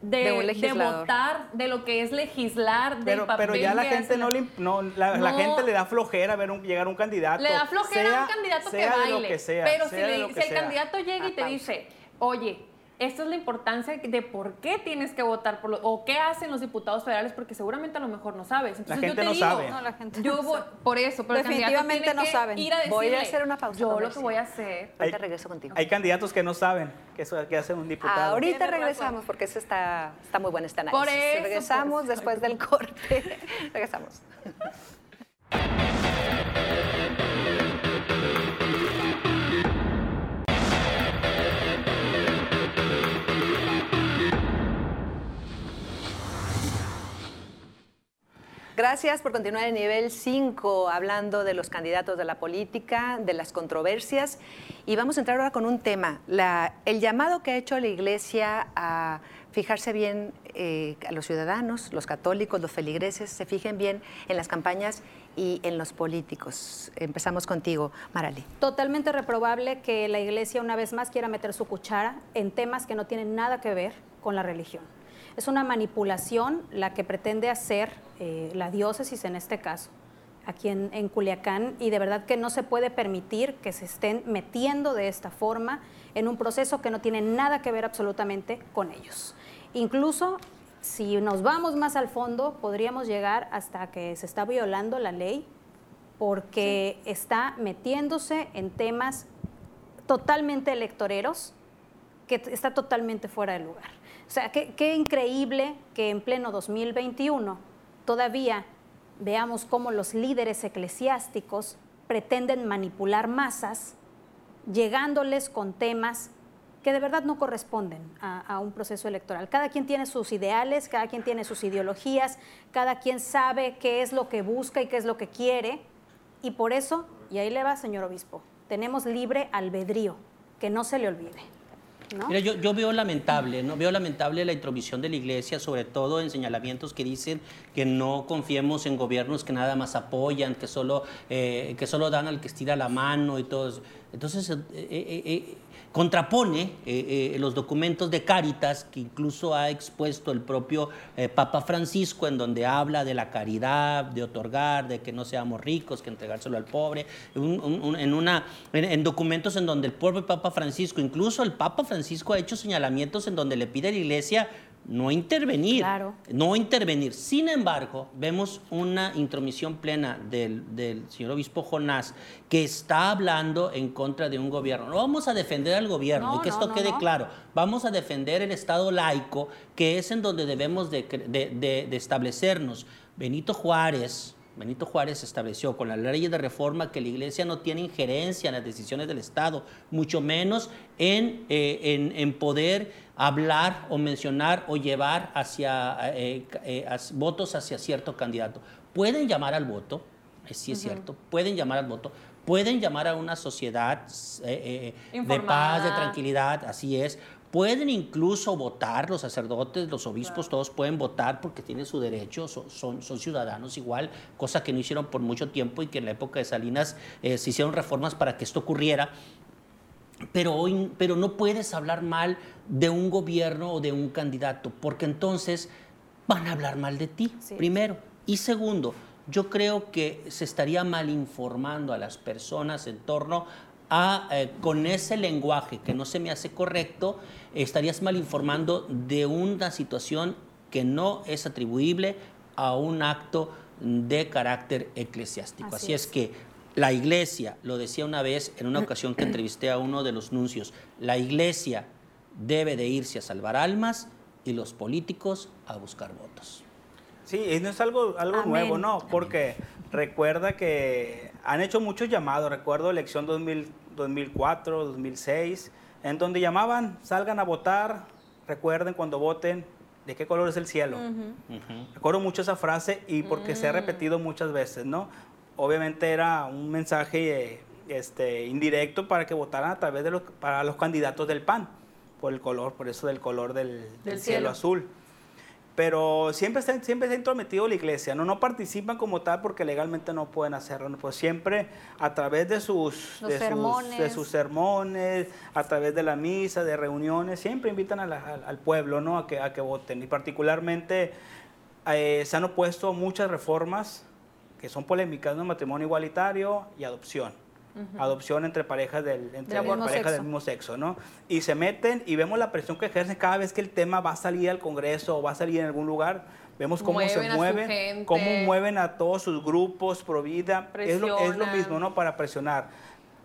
de, De de votar, de lo que es legislar, del Pero, papel pero ya la que gente hace no le imp- no, la, la No. gente le da flojera ver un, llegar un candidato. Le da flojera sea- a un candidato que sea de baile. lo que sea, pero si, le- lo si que el candidato llega y te dice, oye, esta es la importancia de por qué tienes que votar por lo, o qué hacen los diputados federales, porque seguramente a lo mejor no sabes. Entonces, gente yo te no digo, sabe. No, la gente yo no voy- sabe. por eso, pero el candidato Definitivamente tiene no que saben. Ir a Voy a hacer una pausa, Yo lo que voy a hacer. Ahorita regreso contigo. Hay candidatos que no saben que, eso, que hace un diputado. Ahorita regresamos porque eso está, está muy bueno este análisis. Por eso, regresamos después del corte. regresamos. Gracias por continuar en nivel 5 hablando de los candidatos de la política, de las controversias. Y vamos a entrar ahora con un tema, la, el llamado que ha hecho la Iglesia a fijarse bien eh, a los ciudadanos, los católicos, los feligreses, se fijen bien en las campañas y en los políticos. Empezamos contigo, Marali. Totalmente reprobable que la Iglesia una vez más quiera meter su cuchara en temas que no tienen nada que ver con la religión. Es una manipulación la que pretende hacer eh, la diócesis en este caso, aquí en, en, Culiacán, y de verdad que no se puede permitir que se estén metiendo de esta forma en un proceso que no tiene nada que ver absolutamente con ellos. Incluso si nos vamos más al fondo, podríamos llegar hasta que se está violando la ley porque sí. está metiéndose en temas totalmente electoreros que está totalmente fuera de lugar. O sea, qué, increíble que en pleno 2021 todavía veamos cómo los líderes eclesiásticos pretenden manipular masas, llegándoles con temas que de verdad no corresponden a, a, un proceso electoral. Cada quien tiene sus ideales, cada quien tiene sus ideologías, cada quien sabe qué es lo que busca y qué es lo que quiere, y por eso, y ahí le va, señor obispo, tenemos libre albedrío, que no se le olvide. ¿No? Mira, yo, yo, veo lamentable, ¿no? Veo lamentable la intromisión de la iglesia, sobre todo en señalamientos que dicen que no confiemos en gobiernos que nada más apoyan, que solo, eh, que solo dan al que estira la mano y todo eso. Entonces, eh, eh, contrapone eh, eh, los documentos de Cáritas, que incluso ha expuesto el propio eh, Papa Francisco, en donde habla de la caridad, de otorgar, de que no seamos ricos, que entregárselo al pobre, en, en, documentos en donde el propio Papa Francisco, incluso el Papa Francisco ha hecho señalamientos en donde le pide a la Iglesia no intervenir, claro. no intervenir. Sin embargo, vemos una intromisión plena del, del, señor obispo Jonás que está hablando en contra de un gobierno. No vamos a defender al gobierno, no, y que esto no, quede claro. Vamos a defender el Estado laico, que es en donde debemos de, de, de, de establecernos. Benito Juárez, Benito Juárez estableció con la ley de reforma que la Iglesia no tiene injerencia en las decisiones del Estado, mucho menos en, eh, en, en poder hablar o mencionar o llevar hacia eh, eh, votos hacia cierto candidato. Pueden llamar al voto, sí es uh -huh. cierto, pueden llamar al voto, pueden llamar a una sociedad eh, de paz, de tranquilidad, así es. Pueden incluso votar, los sacerdotes, los obispos, claro. todos pueden votar porque tienen su derecho, son, son, son, ciudadanos igual, cosa que no hicieron por mucho tiempo y que en la época de Salinas eh, se hicieron reformas para que esto ocurriera. Pero, hoy, pero no puedes hablar mal de un gobierno o de un candidato, porque entonces van a hablar mal de ti, sí. primero. Y segundo, yo creo que se estaría mal informando a las personas en torno a, eh, con ese lenguaje que no se me hace correcto, estarías mal informando de una situación que no es atribuible a un acto de carácter eclesiástico. Así, Así es. es que la iglesia, lo decía una vez en una ocasión que entrevisté a uno de los nuncios, la iglesia debe de irse a salvar almas y los políticos a buscar votos. Sí, no es algo, algo nuevo, ¿no? Porque Amén. recuerda que han hecho muchos llamados, recuerdo elección 2000, 2004, 2006, en donde llamaban, salgan a votar, recuerden cuando voten, ¿de qué color es el cielo? Uh -huh. Uh -huh. Recuerdo mucho esa frase y porque uh -huh. se ha repetido muchas veces, ¿no? Obviamente era un mensaje este, indirecto para que votaran a través de los, para los candidatos del PAN, por el color, por eso del color del, del, del cielo. cielo azul pero siempre está, siempre está intrometido la iglesia, ¿no? no participan como tal porque legalmente no pueden hacerlo, pues siempre a través de sus, de sermones. sus, de sus sermones, a través de la misa, de reuniones, siempre invitan a la, al pueblo ¿no? a, que, a que voten y particularmente eh, se han opuesto muchas reformas que son polémicas, ¿no? matrimonio igualitario y adopción. Uh -huh. adopción entre parejas del, entre del, parejas del mismo sexo, ¿no? Y se meten y vemos la presión que ejercen cada vez que el tema va a salir al Congreso o va a salir en algún lugar. Vemos cómo mueven se mueven, cómo mueven a todos sus grupos pro vida. Es lo, es lo, mismo, ¿no? Para presionar.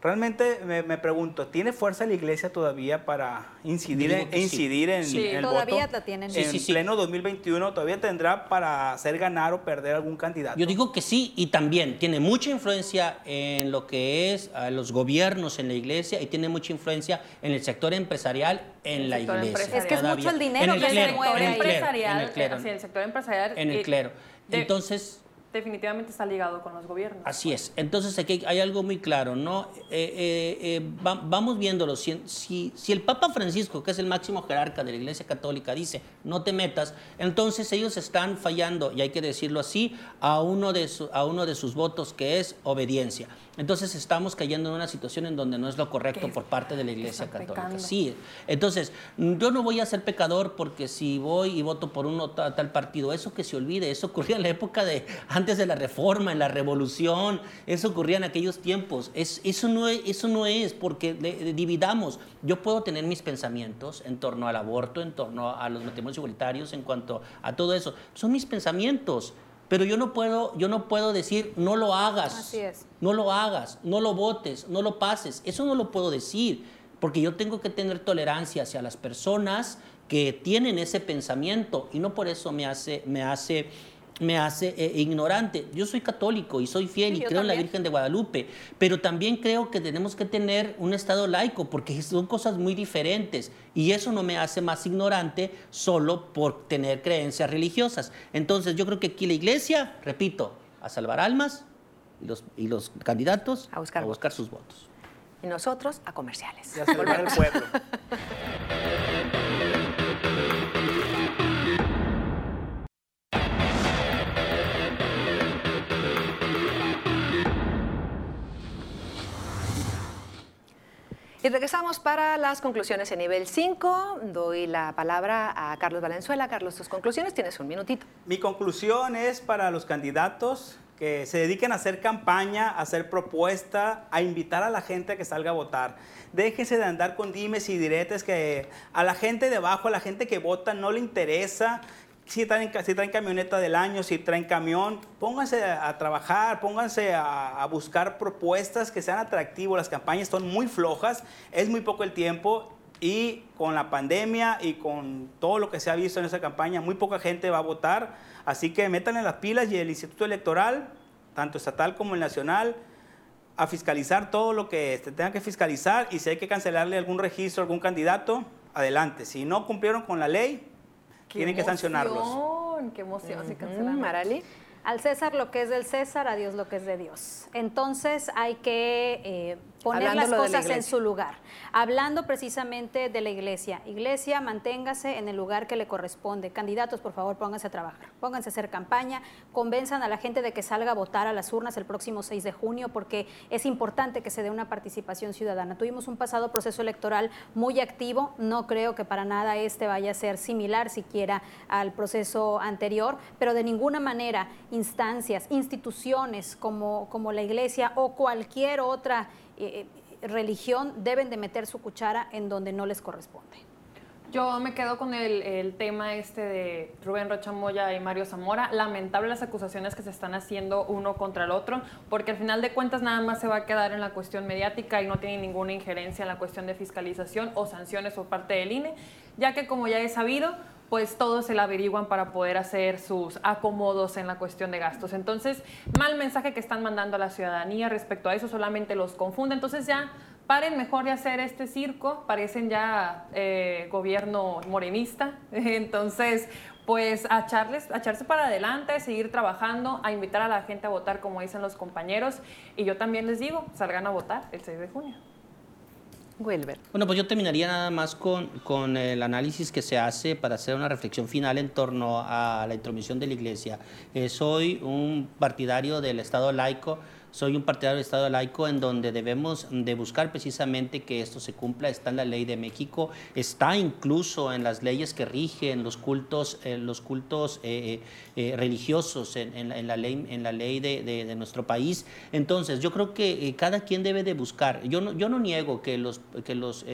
Realmente me, me, pregunto, ¿tiene fuerza la iglesia todavía para incidir, en, incidir en, sí, en, el todavía voto? La tienen. En sí, sí, pleno 2021 todavía tendrá para hacer ganar o perder algún candidato. Yo digo que sí y también tiene mucha influencia en lo que es a los gobiernos en la iglesia y tiene mucha influencia en el sector empresarial en el la iglesia. Es que todavía. es mucho el dinero en el que clero, se mueve en el clero, empresarial, en el clero, sí, el sector empresarial en el clero. Entonces definitivamente está ligado con los gobiernos. Así es. Entonces aquí hay algo muy claro, ¿no? Eh, eh, eh, vamos viéndolo. Si, el Papa Francisco, que es el máximo jerarca de la Iglesia Católica, dice no te metas, entonces ellos están fallando, y hay que decirlo así, a uno de, a uno de sus votos que es obediencia. Entonces estamos cayendo en una situación en donde no es lo correcto por parte de la Iglesia Católica. Sí, entonces yo no voy a ser pecador porque si voy y voto por uno tal, tal partido, eso que se olvide, eso ocurría en la época de antes de la Reforma, en la Revolución, eso ocurría en aquellos tiempos. Es, eso, no es, eso no es porque dividamos. Yo puedo tener mis pensamientos en torno al aborto, en torno a los matrimonios igualitarios, en cuanto a todo eso. Son mis pensamientos. Pero yo no puedo, yo no puedo decir, no lo hagas. Así es. No lo hagas, no lo votes, no lo pases. Eso no lo puedo decir, porque yo tengo que tener tolerancia hacia las personas que tienen ese pensamiento y no por eso me hace, me hace me hace eh, ignorante. Yo soy católico y soy fiel y creo en la Virgen de Guadalupe, pero también creo que tenemos que tener un Estado laico porque son cosas muy diferentes y eso no me hace más ignorante solo por tener creencias religiosas. Entonces yo creo que aquí la iglesia, repito, a salvar almas y los, y los candidatos a buscar, a buscar sus votos. Y nosotros a comerciales. Y a salvar el pueblo. Y regresamos para las conclusiones en nivel 5. Doy la palabra a Carlos Valenzuela. Carlos, tus conclusiones, tienes un minutito. Mi conclusión es para los candidatos que se dediquen a hacer campaña, a hacer propuesta, a invitar a la gente a que salga a votar. Déjense de andar con dimes y diretes que a la gente de abajo, a la gente que vota no le interesa si traen, si camioneta del año, si traen camión, pónganse a, trabajar, pónganse a, buscar propuestas que sean atractivas. Las campañas son muy flojas, es muy poco el tiempo y con la pandemia y con todo lo que se ha visto en esa campaña, muy poca gente va a votar. Así que metan en las pilas y el Instituto Electoral, tanto estatal como el nacional, a fiscalizar todo lo que se tenga que fiscalizar y si hay que cancelarle algún registro a algún candidato, adelante. Si no cumplieron con la ley, tienen que sancionarlos. ¡Qué emoción! Marali. Al César lo que es del César, a Dios lo que es de Dios. Entonces hay que eh, poner las cosas en su lugar. Hablando precisamente de la iglesia. Iglesia, manténgase en el lugar que le corresponde. Candidatos, por favor, pónganse a trabajar, pónganse a hacer campaña, convenzan a la gente de que salga a votar a las urnas el próximo 6 de junio, porque es importante que se dé una participación ciudadana. Tuvimos un pasado proceso electoral muy activo, no creo que para nada este vaya a ser similar siquiera al proceso anterior, pero de ninguna manera instancias, instituciones como, como la iglesia o cualquier otra eh, religión deben de meter su cuchara en donde no les corresponde. Yo me quedo con el, tema este de Rubén Rocha Moya y Mario Zamora. Lamentable las acusaciones que se están haciendo uno contra el otro, porque al final de cuentas nada más se va a quedar en la cuestión mediática y no tiene ninguna injerencia en la cuestión de fiscalización o sanciones por parte del INE, ya que como ya he sabido, pues todos se la averiguan para poder hacer sus acomodos en la cuestión de gastos. Entonces, mal mensaje que están mandando a la ciudadanía respecto a eso, solamente los confunde. Entonces ya paren mejor de hacer este circo, parecen ya eh, gobierno morenista. Entonces, pues a, echarles, a echarse para adelante, seguir trabajando, a invitar a la gente a votar como dicen los compañeros. Y yo también les digo, salgan a votar el 6 de junio. Bueno, pues yo terminaría nada más con, con el análisis que se hace para hacer una reflexión final en torno a la intromisión de la Iglesia. Eh, soy un partidario del Estado laico soy un partidario del Estado laico en donde debemos de buscar precisamente que esto se cumpla. Está en la ley de México, está incluso en las leyes que rigen los cultos, eh, los cultos eh, eh, religiosos en, la, ley, en la ley de, nuestro país. Entonces, yo creo que cada quien debe de buscar. Yo no, yo no niego que los que, los,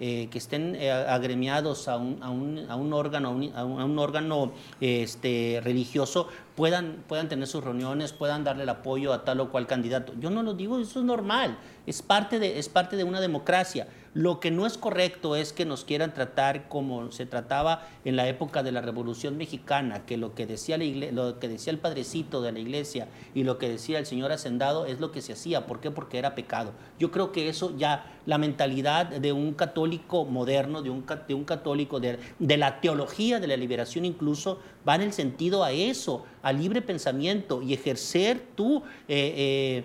que estén agremiados a un, a un, a un órgano, a un, órgano este, religioso puedan, puedan tener sus reuniones, puedan darle el apoyo a tal o cual candidato. Yo no lo digo, eso es normal, es parte de, es parte de una democracia. Lo que no es correcto es que nos quieran tratar como se trataba en la época de la Revolución Mexicana, que lo que decía, la lo que decía el padrecito de la iglesia y lo que decía el señor hacendado es lo que se hacía. ¿Por qué? Porque era pecado. Yo creo que eso ya, la mentalidad de un católico moderno, de un, de un católico de, la teología de la liberación incluso, va en el sentido a eso, a libre pensamiento y ejercer eh,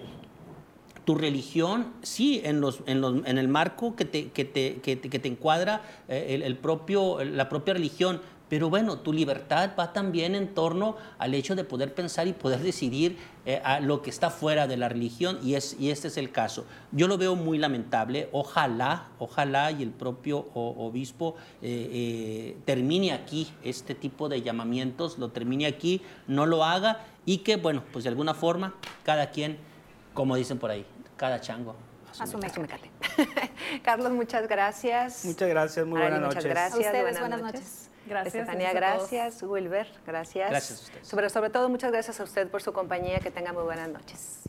tu religión, sí, en, los, en, los, en el marco que te, que te, que te, encuadra eh, el, propio, la propia religión, pero bueno, tu libertad va también en torno al hecho de poder pensar y poder decidir a lo que está fuera de la religión y, es, y este es el caso. Yo lo veo muy lamentable. Ojalá, ojalá y el propio obispo termine aquí este tipo de llamamientos, lo termine aquí, no lo haga y que, bueno, pues de alguna forma cada quien, como dicen por ahí, cada chango. A su Carlos, muchas gracias. Muchas gracias, muy buenas noches. Muchas gracias, buenas, noches. Gracias. Estefania, gracias. Wilber, gracias. Gracias a usted. Sobre, sobre todo, muchas gracias a usted por su compañía. Que tenga muy buenas noches.